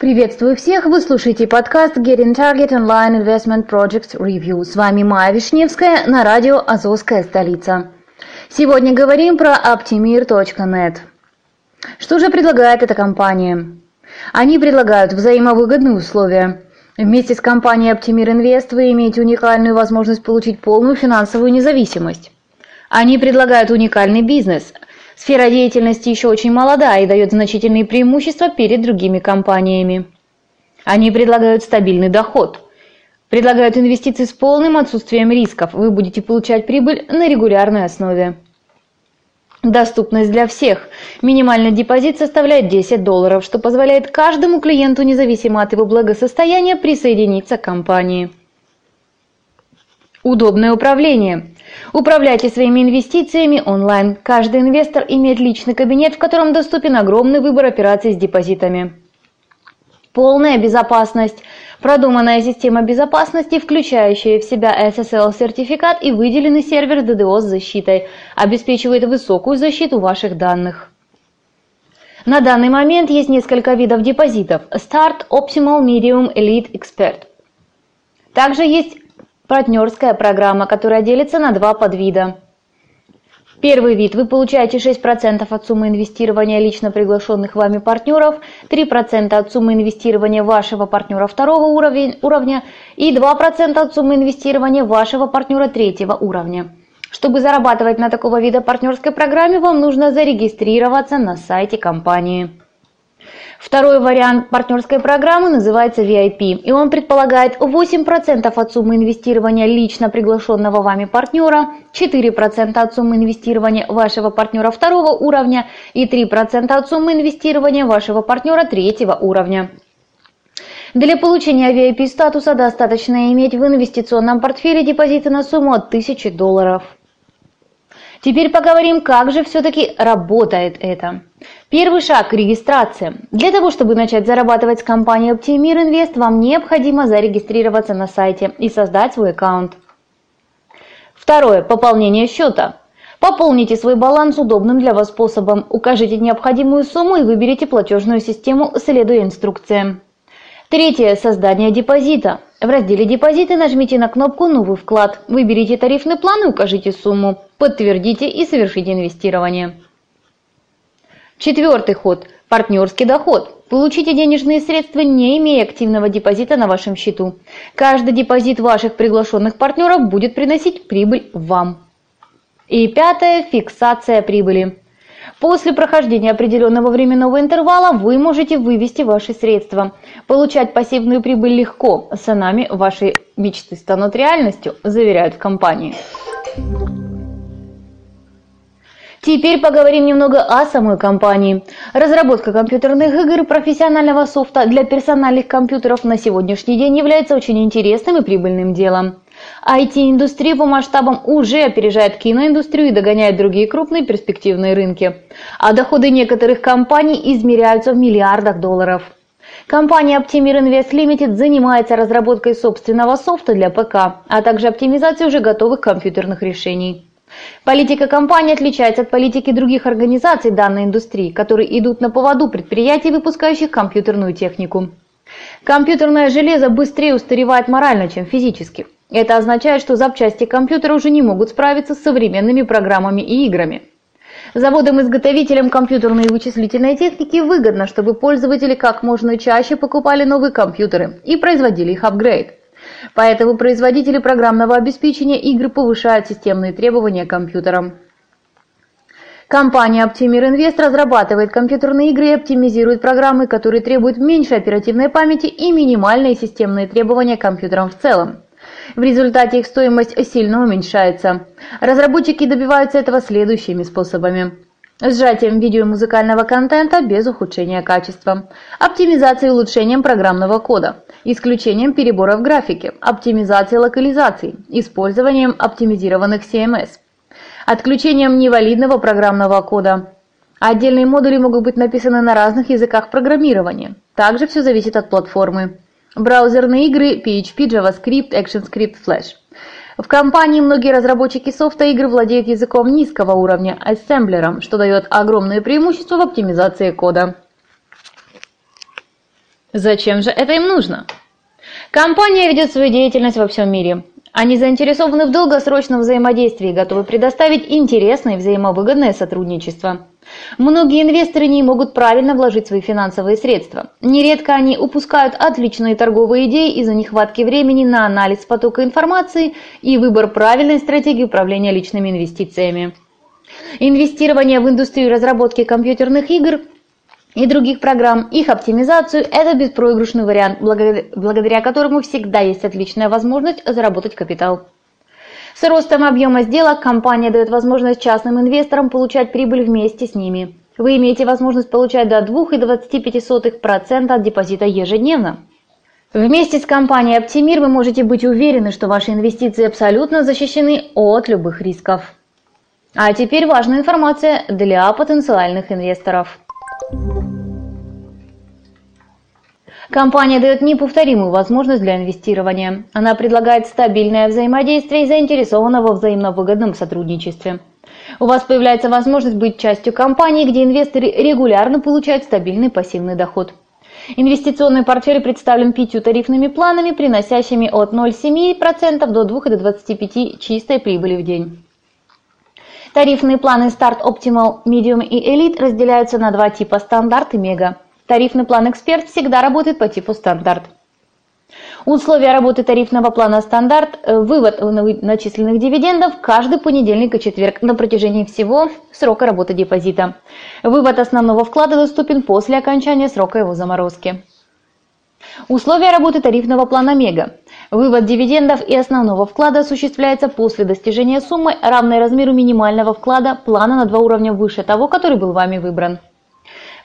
Приветствую всех! Вы слушаете подкаст Getting Target Online Investment Project Review. С вами Майя Вишневская на радио «Азовская столица». Сегодня говорим про Optimir.net. Что же предлагает эта компания? Они предлагают взаимовыгодные условия. Вместе с компанией Optimir Invest вы имеете уникальную возможность получить полную финансовую независимость. Они предлагают уникальный бизнес – Сфера деятельности еще очень молода и дает значительные преимущества перед другими компаниями. Они предлагают стабильный доход. Предлагают инвестиции с полным отсутствием рисков. Вы будете получать прибыль на регулярной основе. Доступность для всех. Минимальный депозит составляет 10 долларов, что позволяет каждому клиенту, независимо от его благосостояния, присоединиться к компании. Удобное управление. Управляйте своими инвестициями онлайн. Каждый инвестор имеет личный кабинет, в котором доступен огромный выбор операций с депозитами. Полная безопасность. Продуманная система безопасности, включающая в себя SSL-сертификат и выделенный сервер DDoS с защитой, обеспечивает высокую защиту ваших данных. На данный момент есть несколько видов депозитов. Start, Optimal, Medium, Elite, Expert. Также есть партнерская программа, которая делится на два подвида. Первый вид – вы получаете 6% от суммы инвестирования лично приглашенных вами партнеров, 3% от суммы инвестирования вашего партнера второго уровня и 2% от суммы инвестирования вашего партнера третьего уровня. Чтобы зарабатывать на такого вида партнерской программе, вам нужно зарегистрироваться на сайте компании. Второй вариант партнерской программы называется VIP, и он предполагает 8% от суммы инвестирования лично приглашенного вами партнера, 4% от суммы инвестирования вашего партнера второго уровня и 3% от суммы инвестирования вашего партнера третьего уровня. Для получения VIP статуса достаточно иметь в инвестиционном портфеле депозиты на сумму от 1000 долларов. Теперь поговорим, как же все-таки работает это. Первый шаг – регистрация. Для того, чтобы начать зарабатывать с компанией Optimir Invest, вам необходимо зарегистрироваться на сайте и создать свой аккаунт. Второе – пополнение счета. Пополните свой баланс удобным для вас способом, укажите необходимую сумму и выберите платежную систему, следуя инструкциям. Третье – создание депозита. В разделе «Депозиты» нажмите на кнопку «Новый вклад», выберите тарифный план и укажите сумму, подтвердите и совершите инвестирование. Четвертый ход – партнерский доход. Получите денежные средства, не имея активного депозита на вашем счету. Каждый депозит ваших приглашенных партнеров будет приносить прибыль вам. И пятое – фиксация прибыли. После прохождения определенного временного интервала вы можете вывести ваши средства. Получать пассивную прибыль легко. С нами ваши мечты станут реальностью, заверяют в компании. Теперь поговорим немного о самой компании. Разработка компьютерных игр и профессионального софта для персональных компьютеров на сегодняшний день является очень интересным и прибыльным делом. IT-индустрия по масштабам уже опережает киноиндустрию и догоняет другие крупные перспективные рынки. А доходы некоторых компаний измеряются в миллиардах долларов. Компания Optimir Invest Limited занимается разработкой собственного софта для ПК, а также оптимизацией уже готовых компьютерных решений. Политика компании отличается от политики других организаций данной индустрии, которые идут на поводу предприятий, выпускающих компьютерную технику. Компьютерное железо быстрее устаревает морально, чем физически. Это означает, что запчасти компьютера уже не могут справиться с современными программами и играми. Заводам-изготовителям компьютерной и вычислительной техники выгодно, чтобы пользователи как можно чаще покупали новые компьютеры и производили их апгрейд. Поэтому производители программного обеспечения игр повышают системные требования к компьютерам. Компания Optimir Invest разрабатывает компьютерные игры и оптимизирует программы, которые требуют меньше оперативной памяти и минимальные системные требования к компьютерам в целом. В результате их стоимость сильно уменьшается. Разработчики добиваются этого следующими способами. Сжатием видео и музыкального контента без ухудшения качества. Оптимизацией и улучшением программного кода. Исключением переборов графики. Оптимизацией локализаций. Использованием оптимизированных CMS отключением невалидного программного кода. Отдельные модули могут быть написаны на разных языках программирования. Также все зависит от платформы. Браузерные игры PHP, JavaScript, ActionScript, Flash. В компании многие разработчики софта игр владеют языком низкого уровня, ассемблером, что дает огромное преимущество в оптимизации кода. Зачем же это им нужно? Компания ведет свою деятельность во всем мире. Они заинтересованы в долгосрочном взаимодействии и готовы предоставить интересное и взаимовыгодное сотрудничество. Многие инвесторы не могут правильно вложить свои финансовые средства. Нередко они упускают отличные торговые идеи из-за нехватки времени на анализ потока информации и выбор правильной стратегии управления личными инвестициями. Инвестирование в индустрию разработки компьютерных игр и других программ, их оптимизацию – это беспроигрышный вариант, благодаря которому всегда есть отличная возможность заработать капитал. С ростом объема сделок компания дает возможность частным инвесторам получать прибыль вместе с ними. Вы имеете возможность получать до 2,25% от депозита ежедневно. Вместе с компанией Optimir вы можете быть уверены, что ваши инвестиции абсолютно защищены от любых рисков. А теперь важная информация для потенциальных инвесторов. Компания дает неповторимую возможность для инвестирования. Она предлагает стабильное взаимодействие и заинтересована во взаимно сотрудничестве. У вас появляется возможность быть частью компании, где инвесторы регулярно получают стабильный пассивный доход. Инвестиционный портфель представлен пятью тарифными планами, приносящими от 0,7% до 2,25% чистой прибыли в день. Тарифные планы Start Optimal, Medium и Elite разделяются на два типа – стандарт и мега. Тарифный план «Эксперт» всегда работает по типу «Стандарт». Условия работы тарифного плана «Стандарт» – вывод начисленных дивидендов каждый понедельник и четверг на протяжении всего срока работы депозита. Вывод основного вклада доступен после окончания срока его заморозки. Условия работы тарифного плана «Мега». Вывод дивидендов и основного вклада осуществляется после достижения суммы, равной размеру минимального вклада плана на два уровня выше того, который был вами выбран.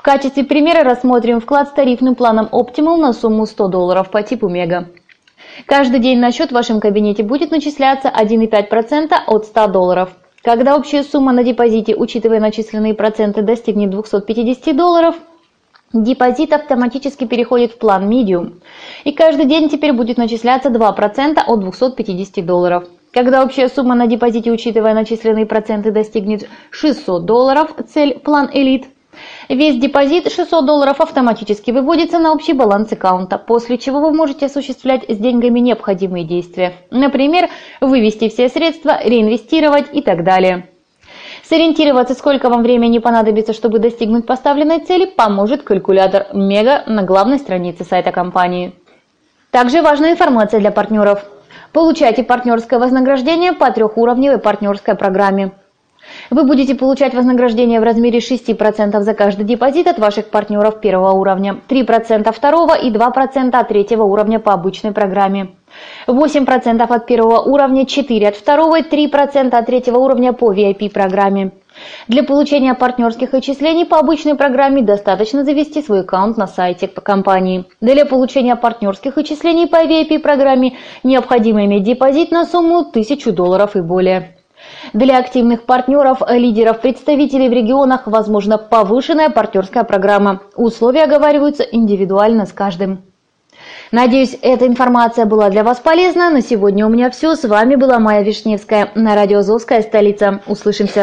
В качестве примера рассмотрим вклад с тарифным планом Optimal на сумму 100 долларов по типу Мега. Каждый день на счет в вашем кабинете будет начисляться 1,5% от 100 долларов. Когда общая сумма на депозите, учитывая начисленные проценты, достигнет 250 долларов, депозит автоматически переходит в план Medium. И каждый день теперь будет начисляться 2% от 250 долларов. Когда общая сумма на депозите, учитывая начисленные проценты, достигнет 600 долларов, цель план Elite – Весь депозит 600 долларов автоматически выводится на общий баланс аккаунта, после чего вы можете осуществлять с деньгами необходимые действия. Например, вывести все средства, реинвестировать и так далее. Сориентироваться, сколько вам времени понадобится, чтобы достигнуть поставленной цели, поможет калькулятор Мега на главной странице сайта компании. Также важная информация для партнеров. Получайте партнерское вознаграждение по трехуровневой партнерской программе. Вы будете получать вознаграждение в размере 6% за каждый депозит от ваших партнеров первого уровня, 3% второго и 2% от третьего уровня по обычной программе. 8% от первого уровня, 4% от второго и 3% от третьего уровня по VIP-программе. Для получения партнерских отчислений по обычной программе достаточно завести свой аккаунт на сайте компании. Для получения партнерских отчислений по VIP-программе необходимо иметь депозит на сумму 1000 долларов и более. Для активных партнеров, лидеров, представителей в регионах возможна повышенная партнерская программа. Условия оговариваются индивидуально с каждым. Надеюсь, эта информация была для вас полезна. На сегодня у меня все. С вами была Майя Вишневская на радио «Азовская столица». Услышимся.